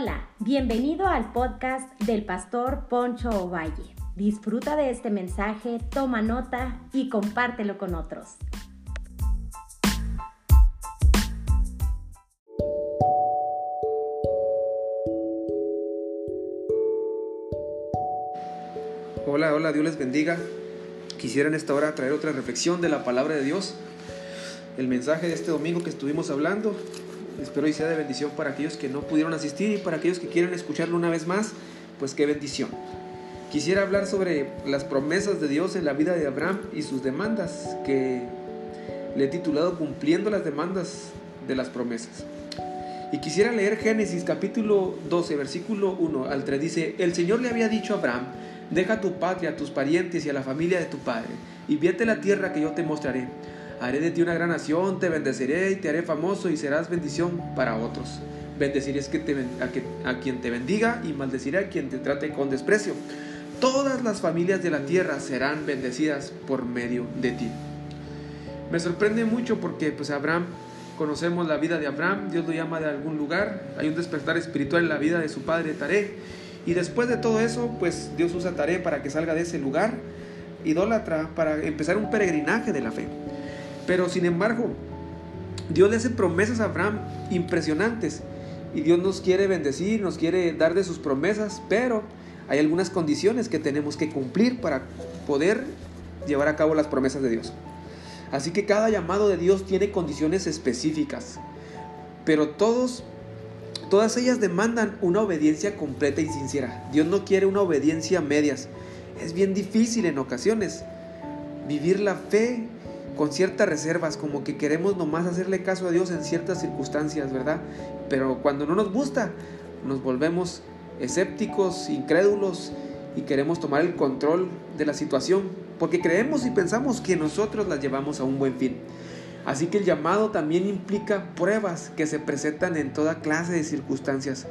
Hola, bienvenido al podcast del pastor Poncho Ovalle. Disfruta de este mensaje, toma nota y compártelo con otros. Hola, hola, Dios les bendiga. Quisiera en esta hora traer otra reflexión de la palabra de Dios. El mensaje de este domingo que estuvimos hablando Espero y sea de bendición para aquellos que no pudieron asistir y para aquellos que quieren escucharlo una vez más, pues qué bendición. Quisiera hablar sobre las promesas de Dios en la vida de Abraham y sus demandas, que le he titulado Cumpliendo las demandas de las promesas. Y quisiera leer Génesis capítulo 12, versículo 1 al 3. Dice, el Señor le había dicho a Abraham, deja tu patria, a tus parientes y a la familia de tu padre, y vete a la tierra que yo te mostraré Haré de ti una gran nación, te bendeciré y te haré famoso y serás bendición para otros. Bendeciré que te, a, a quien te bendiga y maldeciré a quien te trate con desprecio. Todas las familias de la tierra serán bendecidas por medio de ti. Me sorprende mucho porque pues Abraham, conocemos la vida de Abraham, Dios lo llama de algún lugar, hay un despertar espiritual en la vida de su padre Taré. Y después de todo eso, pues Dios usa Taré para que salga de ese lugar idólatra, para empezar un peregrinaje de la fe. Pero sin embargo, Dios le hace promesas a Abraham impresionantes. Y Dios nos quiere bendecir, nos quiere dar de sus promesas, pero hay algunas condiciones que tenemos que cumplir para poder llevar a cabo las promesas de Dios. Así que cada llamado de Dios tiene condiciones específicas, pero todos todas ellas demandan una obediencia completa y sincera. Dios no quiere una obediencia a medias. Es bien difícil en ocasiones vivir la fe con ciertas reservas, como que queremos nomás hacerle caso a Dios en ciertas circunstancias, ¿verdad? Pero cuando no nos gusta, nos volvemos escépticos, incrédulos y queremos tomar el control de la situación, porque creemos y pensamos que nosotros la llevamos a un buen fin. Así que el llamado también implica pruebas que se presentan en toda clase de circunstancias.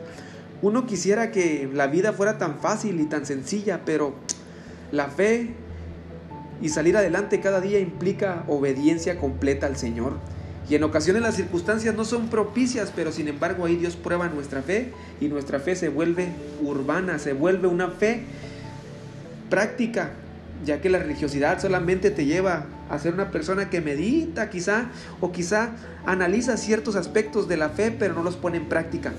Uno quisiera que la vida fuera tan fácil y tan sencilla, pero la fe y salir adelante cada día implica obediencia completa al Señor. Y en ocasiones las circunstancias no son propicias, pero sin embargo ahí Dios prueba nuestra fe y nuestra fe se vuelve urbana, se vuelve una fe práctica, ya que la religiosidad solamente te lleva a ser una persona que medita quizá o quizá analiza ciertos aspectos de la fe, pero no los pone en práctica,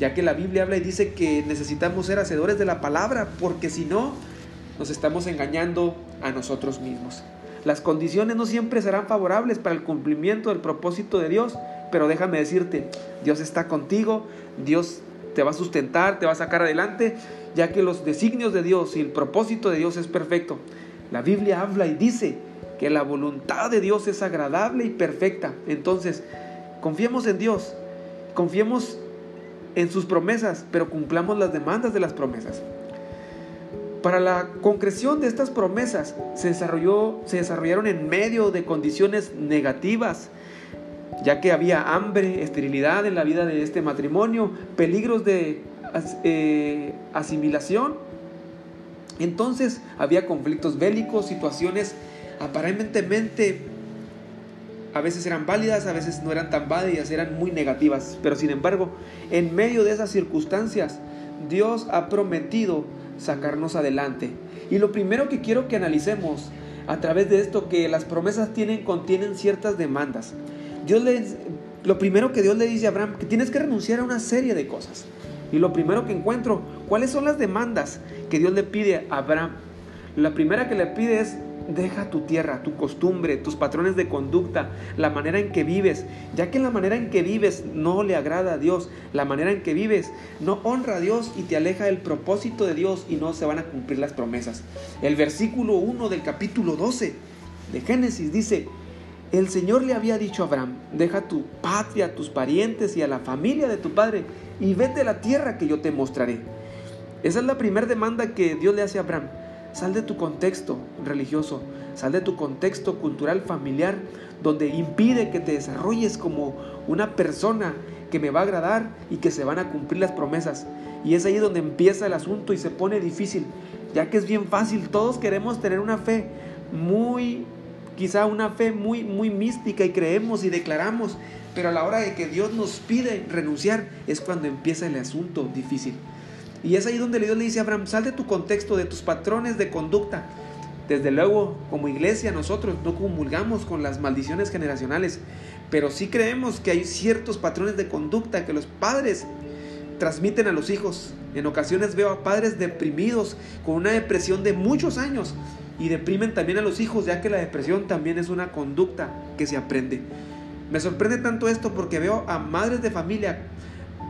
ya que la Biblia habla y dice que necesitamos ser hacedores de la palabra, porque si no, nos estamos engañando a nosotros mismos. Las condiciones no siempre serán favorables para el cumplimiento del propósito de Dios, pero déjame decirte, Dios está contigo, Dios te va a sustentar, te va a sacar adelante, ya que los designios de Dios y el propósito de Dios es perfecto. La Biblia habla y dice que la voluntad de Dios es agradable y perfecta. Entonces, confiemos en Dios, confiemos en sus promesas, pero cumplamos las demandas de las promesas. Para la concreción de estas promesas se, desarrolló, se desarrollaron en medio de condiciones negativas, ya que había hambre, esterilidad en la vida de este matrimonio, peligros de eh, asimilación. Entonces había conflictos bélicos, situaciones aparentemente a veces eran válidas, a veces no eran tan válidas, eran muy negativas. Pero sin embargo, en medio de esas circunstancias, Dios ha prometido sacarnos adelante. Y lo primero que quiero que analicemos a través de esto, que las promesas tienen, contienen ciertas demandas. Dios le, lo primero que Dios le dice a Abraham, que tienes que renunciar a una serie de cosas. Y lo primero que encuentro, ¿cuáles son las demandas que Dios le pide a Abraham? La primera que le pide es Deja tu tierra, tu costumbre, tus patrones de conducta, la manera en que vives, ya que la manera en que vives no le agrada a Dios, la manera en que vives no honra a Dios y te aleja del propósito de Dios y no se van a cumplir las promesas. El versículo 1 del capítulo 12 de Génesis dice, el Señor le había dicho a Abraham, deja tu patria, tus parientes y a la familia de tu padre y vete a la tierra que yo te mostraré. Esa es la primera demanda que Dios le hace a Abraham. Sal de tu contexto religioso, sal de tu contexto cultural familiar, donde impide que te desarrolles como una persona que me va a agradar y que se van a cumplir las promesas. Y es ahí donde empieza el asunto y se pone difícil, ya que es bien fácil, todos queremos tener una fe muy quizá una fe muy, muy mística y creemos y declaramos, pero a la hora de que Dios nos pide renunciar es cuando empieza el asunto difícil. Y es ahí donde Dios le dice a Abraham, sal de tu contexto, de tus patrones de conducta. Desde luego, como iglesia, nosotros no comulgamos con las maldiciones generacionales, pero sí creemos que hay ciertos patrones de conducta que los padres transmiten a los hijos. En ocasiones veo a padres deprimidos con una depresión de muchos años y deprimen también a los hijos, ya que la depresión también es una conducta que se aprende. Me sorprende tanto esto porque veo a madres de familia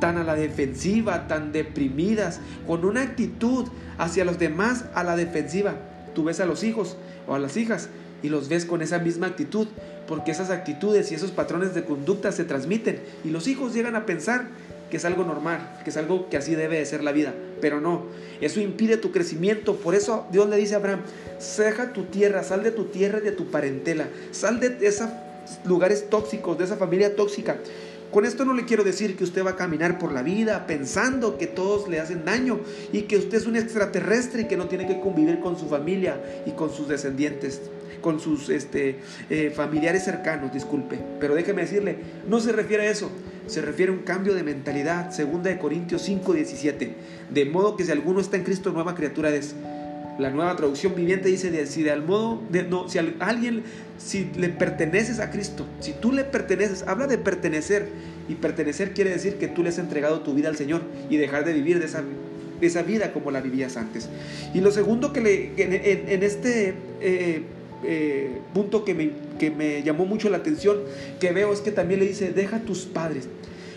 tan a la defensiva, tan deprimidas, con una actitud hacia los demás a la defensiva. Tú ves a los hijos o a las hijas y los ves con esa misma actitud, porque esas actitudes y esos patrones de conducta se transmiten y los hijos llegan a pensar que es algo normal, que es algo que así debe de ser la vida, pero no, eso impide tu crecimiento, por eso Dios le dice a Abraham, deja tu tierra, sal de tu tierra y de tu parentela, sal de esos lugares tóxicos, de esa familia tóxica. Con esto no le quiero decir que usted va a caminar por la vida pensando que todos le hacen daño y que usted es un extraterrestre y que no tiene que convivir con su familia y con sus descendientes con sus este, eh, familiares cercanos, disculpe. Pero déjeme decirle, no se refiere a eso, se refiere a un cambio de mentalidad, segunda de Corintios 5, 17. De modo que si alguno está en Cristo, nueva criatura es. La nueva traducción viviente dice de, si de al modo de no, si alguien si le perteneces a Cristo, si tú le perteneces, habla de pertenecer y pertenecer quiere decir que tú le has entregado tu vida al Señor y dejar de vivir de esa, esa vida como la vivías antes. Y lo segundo que, le, en, este eh, eh, punto que me, que me llamó mucho la atención, que veo es que también le dice, deja tus padres.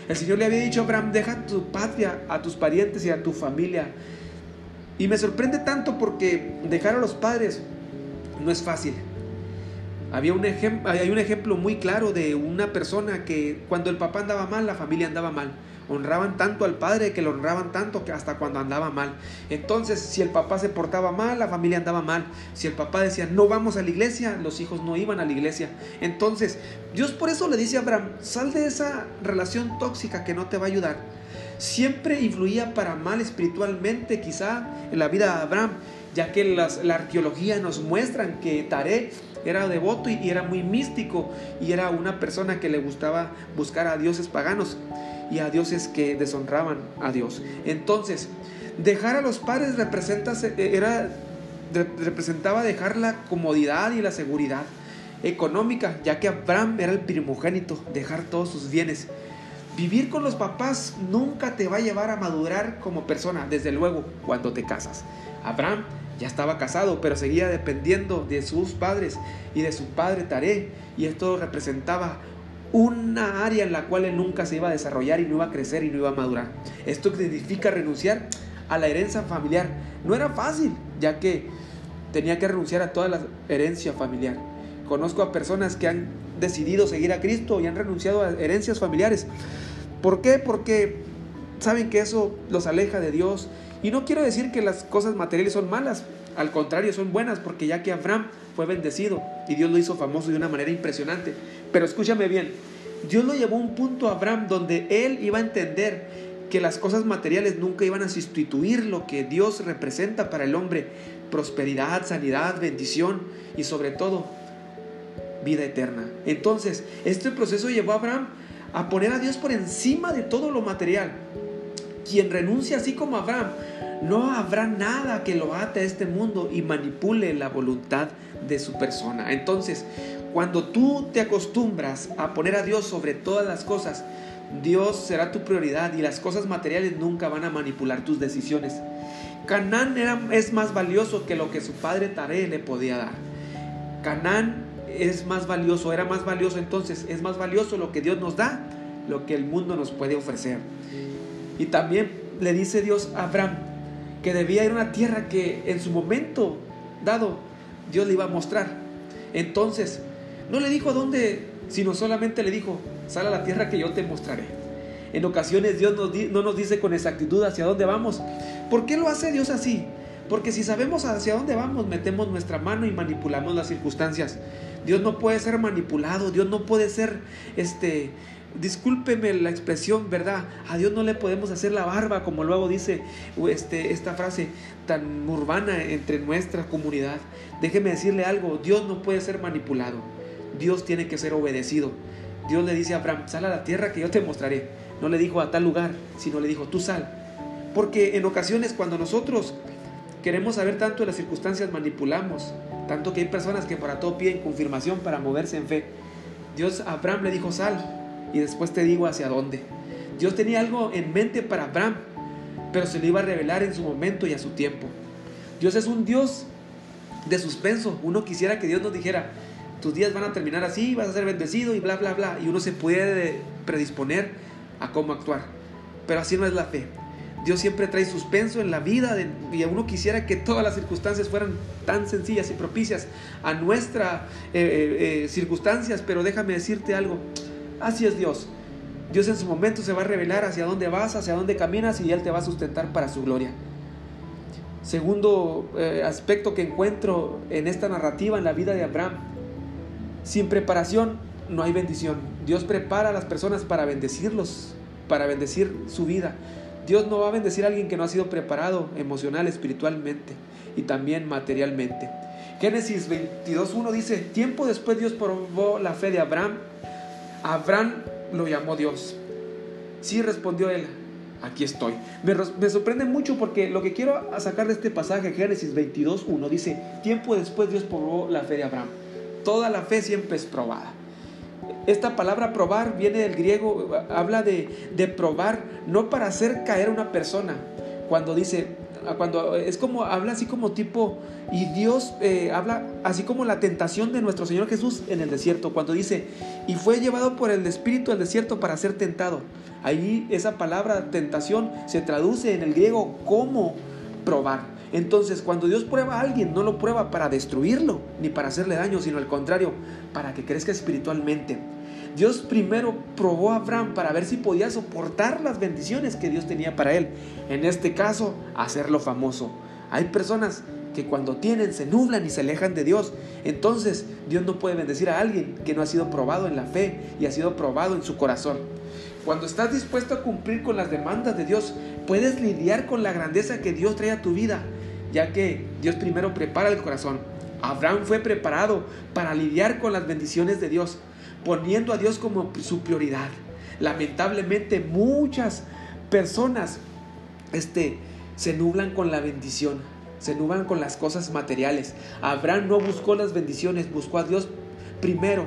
El Señor le había dicho a Abraham, deja tu patria, a tus parientes y a tu familia. Y me sorprende tanto porque dejar a los padres no es fácil. Había un hay un ejemplo muy claro de una persona que cuando el papá andaba mal, la familia andaba mal honraban tanto al padre que lo honraban tanto que hasta cuando andaba mal. Entonces, si el papá se portaba mal, la familia andaba mal. Si el papá decía, no vamos a la iglesia, los hijos no iban a la iglesia. Entonces, Dios por eso le dice a Abraham, sal de esa relación tóxica que no te va a ayudar. Siempre influía para mal espiritualmente quizá en la vida de Abraham, ya que la arqueología nos muestra que Taré era devoto y era muy místico y era una persona que le gustaba buscar a dioses paganos y a dioses que deshonraban a Dios. Entonces, dejar a los padres representa, era, representaba dejar la comodidad y la seguridad económica, ya que Abraham era el primogénito, dejar todos sus bienes. Vivir con los papás nunca te va a llevar a madurar como persona, desde luego, cuando te casas. Abraham ya estaba casado, pero seguía dependiendo de sus padres y de su padre Taré, y esto representaba una área en la cual él nunca se iba a desarrollar y no iba a crecer y no iba a madurar. Esto significa renunciar a la herencia familiar. No era fácil, ya que tenía que renunciar a toda la herencia familiar. Conozco a personas que han decidido seguir a Cristo y han renunciado a herencias familiares. ¿Por qué? Porque saben que eso los aleja de Dios. Y no quiero decir que las cosas materiales son malas, al contrario, son buenas, porque ya que Abraham fue bendecido y Dios lo hizo famoso de una manera impresionante. Pero escúchame bien, Dios lo llevó a un punto a Abraham donde él iba a entender que las cosas materiales nunca iban a sustituir lo que Dios representa para el hombre, prosperidad, sanidad, bendición y sobre todo vida eterna. Entonces, este proceso llevó a Abraham a poner a Dios por encima de todo lo material. Quien renuncia así como Abraham, no habrá nada que lo ate a este mundo y manipule la voluntad de su persona. Entonces, cuando tú te acostumbras a poner a Dios sobre todas las cosas, Dios será tu prioridad y las cosas materiales nunca van a manipular tus decisiones. Canaán es más valioso que lo que su padre Taré le podía dar. Canaán es más valioso, era más valioso entonces, es más valioso lo que Dios nos da, lo que el mundo nos puede ofrecer. Y también le dice Dios a Abraham que debía ir a una tierra que en su momento dado Dios le iba a mostrar. Entonces, no le dijo dónde, sino solamente le dijo, sal a la tierra que yo te mostraré. En ocasiones Dios no nos dice con exactitud hacia dónde vamos. ¿Por qué lo hace Dios así? Porque si sabemos hacia dónde vamos, metemos nuestra mano y manipulamos las circunstancias. Dios no puede ser manipulado, Dios no puede ser, este, discúlpeme la expresión, ¿verdad? A Dios no le podemos hacer la barba, como luego dice este, esta frase tan urbana entre nuestra comunidad. Déjeme decirle algo, Dios no puede ser manipulado, Dios tiene que ser obedecido. Dios le dice a Abraham, sal a la tierra que yo te mostraré. No le dijo a tal lugar, sino le dijo, tú sal. Porque en ocasiones cuando nosotros queremos saber tanto de las circunstancias, manipulamos. Tanto que hay personas que para todo piden confirmación para moverse en fe. Dios a Abraham le dijo, sal, y después te digo hacia dónde. Dios tenía algo en mente para Abraham, pero se lo iba a revelar en su momento y a su tiempo. Dios es un Dios de suspenso. Uno quisiera que Dios nos dijera, tus días van a terminar así, vas a ser bendecido y bla, bla, bla. Y uno se puede predisponer a cómo actuar. Pero así no es la fe. Dios siempre trae suspenso en la vida y uno quisiera que todas las circunstancias fueran tan sencillas y propicias a nuestras eh, eh, eh, circunstancias, pero déjame decirte algo, Así es Dios. Dios en su momento se va a revelar hacia dónde vas, hacia dónde caminas y Él te va a sustentar para su gloria. Segundo aspecto que encuentro en esta narrativa en la vida de Abraham. Sin preparación no hay bendición. Dios prepara a las personas para bendecirlos, para bendecir su vida. Dios no va a bendecir a alguien que no ha sido preparado emocional, espiritualmente y también materialmente. Génesis 22.1 dice, tiempo después Dios probó la fe de Abraham Abraham lo llamó Dios. Sí respondió él, aquí estoy. Me, sorprende mucho porque lo que quiero sacar de este pasaje, Génesis 22, 1, dice, tiempo después Dios probó la fe de Abraham. Toda la fe siempre es probada. Esta palabra probar viene del griego, habla de, de probar, no para hacer caer a una persona. Cuando dice, cuando es como, habla así como tipo, y Dios eh, habla así como la tentación de nuestro Señor Jesús en el desierto, cuando dice, y fue llevado por el Espíritu al desierto para ser tentado. Ahí esa palabra tentación se traduce en el griego como probar. Entonces, cuando Dios prueba a alguien, no lo prueba para destruirlo, ni para hacerle daño, sino al contrario, para que crezca espiritualmente. Dios primero probó a Abraham para ver si podía soportar las bendiciones que Dios tenía para él. En este caso, hacerlo famoso. Hay personas que cuando tienen se nublan y se alejan de Dios. Entonces Dios no puede bendecir a alguien que no ha sido probado en la fe y ha sido probado en su corazón. Cuando estás dispuesto a cumplir con las demandas de Dios, puedes lidiar con la grandeza que Dios trae a tu vida, ya que Dios primero prepara el corazón. Abraham fue preparado para lidiar con las bendiciones de Dios poniendo a Dios como su prioridad. Lamentablemente muchas personas este, se nublan con la bendición, se nublan con las cosas materiales. Abraham no buscó las bendiciones, buscó a Dios primero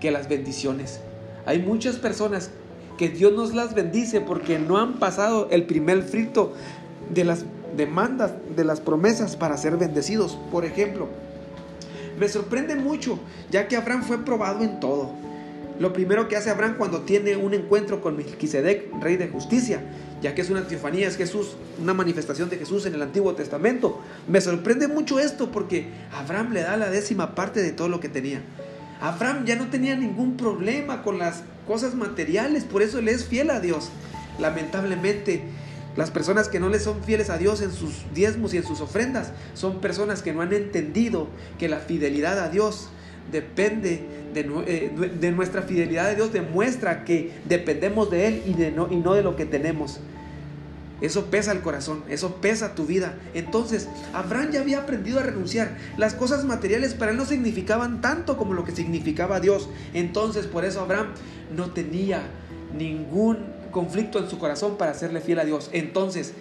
que las bendiciones. Hay muchas personas que Dios nos las bendice porque no han pasado el primer frito de las demandas, de las promesas para ser bendecidos. Por ejemplo, me sorprende mucho, ya que Abraham fue probado en todo. Lo primero que hace Abraham cuando tiene un encuentro con Melquisedec, rey de justicia, ya que es una teofanía, es Jesús, una manifestación de Jesús en el Antiguo Testamento. Me sorprende mucho esto porque Abraham le da la décima parte de todo lo que tenía. Abraham ya no tenía ningún problema con las cosas materiales, por eso le es fiel a Dios. Lamentablemente, las personas que no le son fieles a Dios en sus diezmos y en sus ofrendas son personas que no han entendido que la fidelidad a Dios depende eh, de, nuestra fidelidad a Dios, demuestra que dependemos de Él y, de no, y no de lo que tenemos. Eso pesa el corazón, eso pesa tu vida. Entonces, Abraham ya había aprendido a renunciar. Las cosas materiales para él no significaban tanto como lo que significaba Dios. Entonces, por eso Abraham no tenía ningún conflicto en su corazón para serle fiel a Dios. Entonces,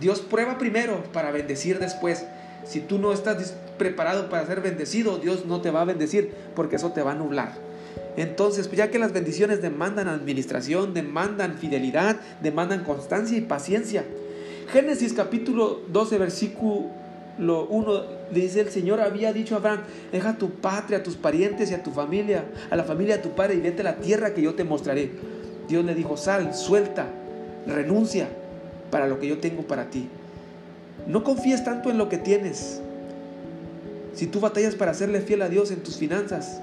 Dios prueba primero para bendecir después. Si tú no estás preparado para ser bendecido, Dios no te va a bendecir porque eso te va a nublar. Entonces, pues, ya que las bendiciones demandan administración, demandan fidelidad, demandan constancia y paciencia. Génesis capítulo 12, versículo 1 dice el Señor había dicho a Abraham, deja tu patria, a tus parientes y a tu familia, a la familia de tu padre y vete a la tierra que yo te mostraré. Dios le dijo, sal, suelta, renuncia para lo que yo tengo para ti. No confíes tanto en lo que tienes. Si tú batallas para serle fiel a Dios en tus finanzas,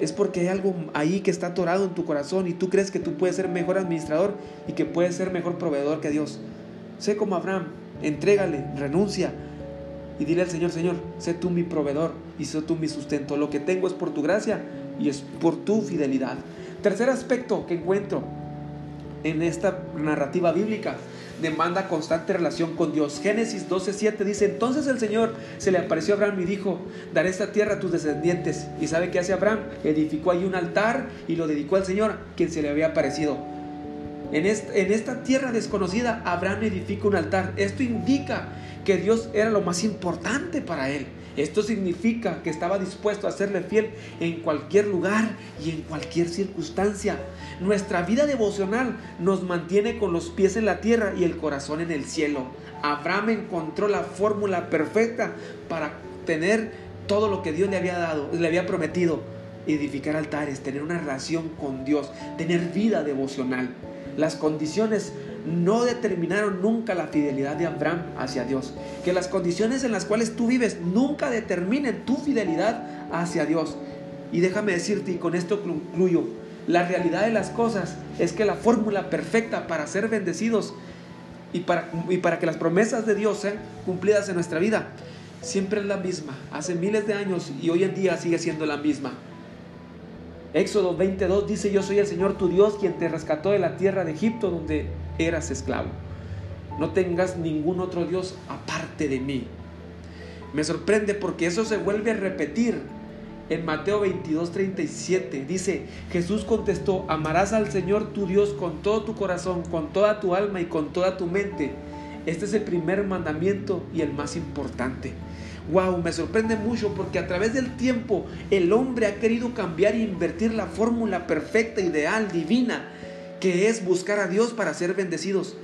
es porque hay algo ahí que está atorado en tu corazón y tú crees que tú puedes ser mejor administrador y que puedes ser mejor proveedor que Dios. Sé como Abraham, entrégale, renuncia y dile al Señor, Señor, sé tú mi proveedor, y soy tú mi sustento. Lo que tengo es por tu gracia y es por tu fidelidad. Tercer aspecto que encuentro en esta narrativa bíblica demanda constante relación con Dios. Génesis 12:7 dice, entonces el Señor se le apareció a Abraham y dijo, daré esta tierra a tus descendientes. ¿Y sabe qué hace Abraham? Edificó allí un altar y lo dedicó al Señor, quien se le había aparecido. En, esta tierra desconocida, Abraham edifica un altar. Esto indica que Dios era lo más importante para él. Esto significa que estaba dispuesto a serle fiel en cualquier lugar y en cualquier circunstancia. Nuestra vida devocional nos mantiene con los pies en la tierra y el corazón en el cielo. Abraham encontró la fórmula perfecta para tener todo lo que Dios le había dado, le había prometido. Edificar altares, tener una relación con Dios, tener vida devocional. Las condiciones no determinaron nunca la fidelidad de Abraham hacia Dios. Que las condiciones en las cuales tú vives nunca determinen tu fidelidad hacia Dios. Y déjame decirte, y con esto concluyo, la realidad de las cosas es que la fórmula perfecta para ser bendecidos y para, y para que las promesas de Dios sean cumplidas en nuestra vida siempre es la misma. Hace miles de años y hoy en día sigue siendo la misma. Éxodo 22 dice, yo soy el Señor tu Dios quien te rescató de la tierra de Egipto donde eras esclavo. No tengas ningún otro Dios aparte de mí. Me sorprende porque eso se vuelve a repetir en Mateo 22, 37. Dice, Jesús contestó, amarás al Señor tu Dios con todo tu corazón, con toda tu alma y con toda tu mente. Este es el primer mandamiento y el más importante. Wow, me sorprende mucho porque a través del tiempo el hombre ha querido cambiar e invertir la fórmula perfecta, ideal, divina, que es buscar a Dios para ser bendecidos.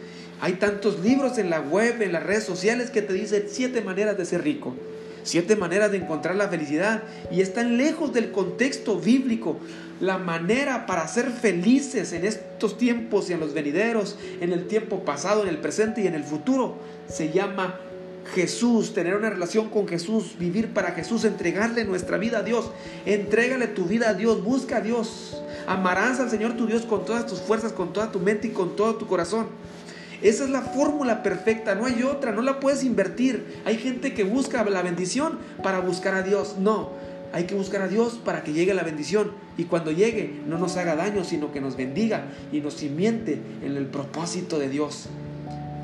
Hay tantos libros en la web, en las redes sociales que te dicen siete maneras de ser rico, siete maneras de encontrar la felicidad y están lejos del contexto bíblico. La manera para ser felices en estos tiempos y en los venideros, en el tiempo pasado, en el presente y en el futuro, se llama Jesús, tener una relación con Jesús, vivir para Jesús, entregarle nuestra vida a Dios. Entrégale tu vida a Dios, busca a Dios. Amarás al Señor tu Dios con todas tus fuerzas, con toda tu mente y con todo tu corazón. Esa es la fórmula perfecta, no hay otra, no la puedes invertir. Hay gente que busca la bendición para buscar a Dios. No, hay que buscar a Dios para que llegue la bendición y cuando llegue no nos haga daño, sino que nos bendiga y nos simiente en el propósito de Dios.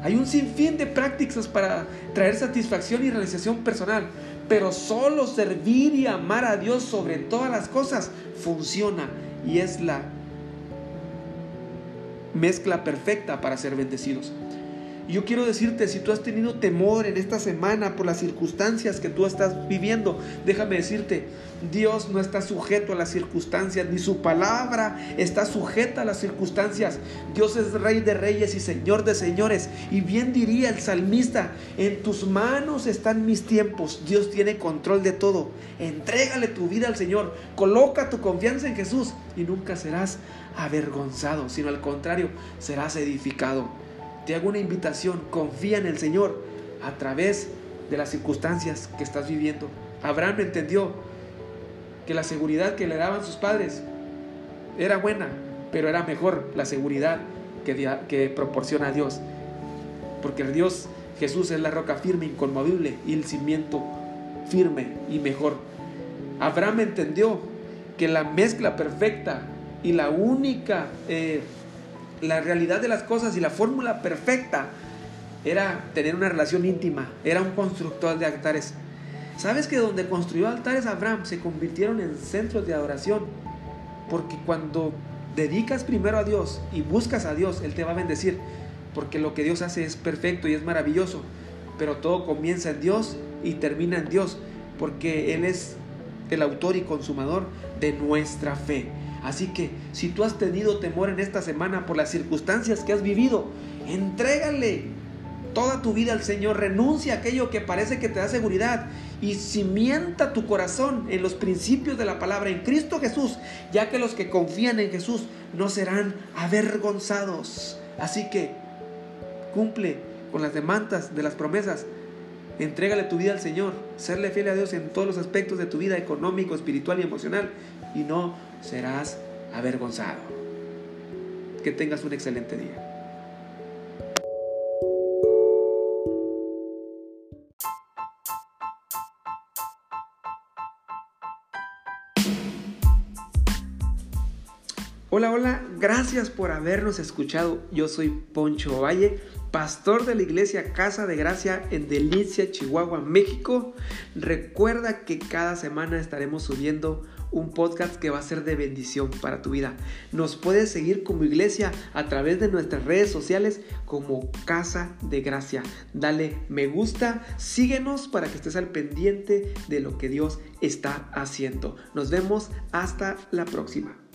Hay un sinfín de prácticas para traer satisfacción y realización personal, pero solo servir y amar a Dios sobre todas las cosas funciona y es la mezcla perfecta para ser bendecidos. Yo quiero decirte, si tú has tenido temor en esta semana por las circunstancias que tú estás viviendo, déjame decirte, Dios no está sujeto a las circunstancias, ni su palabra está sujeta a las circunstancias. Dios es rey de reyes y señor de señores. Y bien diría el salmista, en tus manos están mis tiempos. Dios tiene control de todo. Entrégale tu vida al Señor. Coloca tu confianza en Jesús y nunca serás avergonzado, sino al contrario, serás edificado te hago una invitación, confía en el Señor a través de las circunstancias que estás viviendo. Abraham entendió que la seguridad que le daban sus padres era buena, pero era mejor la seguridad que, proporciona Dios. Porque Dios, Jesús es la roca firme, inconmovible y el cimiento firme y mejor. Abraham entendió que la mezcla perfecta y la única eh, la realidad de las cosas y la fórmula perfecta era tener una relación íntima, era un constructor de altares. ¿Sabes que donde construyó altares Abraham se convirtieron en centros de adoración? Porque cuando dedicas primero a Dios y buscas a Dios, Él te va a bendecir. Porque lo que Dios hace es perfecto y es maravilloso. Pero todo comienza en Dios y termina en Dios. Porque Él es el autor y consumador de nuestra fe. Así que si tú has tenido temor en esta semana por las circunstancias que has vivido, entrégale toda tu vida al Señor, renuncia a aquello que parece que te da seguridad y cimienta tu corazón en los principios de la palabra en Cristo Jesús, ya que los que confían en Jesús no serán avergonzados. Así que cumple con las demandas de las promesas. Entrégale tu vida al Señor, serle fiel a Dios en todos los aspectos de tu vida económico, espiritual y emocional y no serás avergonzado. Que tengas un excelente día. Hola, hola, gracias por habernos escuchado. Yo soy Poncho Valle, pastor de la iglesia Casa de Gracia en Delicia, Chihuahua, México. Recuerda que cada semana estaremos subiendo un podcast que va a ser de bendición para tu vida. Nos puedes seguir como iglesia a través de nuestras redes sociales como Casa de Gracia. Dale me gusta, síguenos para que estés al pendiente de lo que Dios está haciendo. Nos vemos hasta la próxima.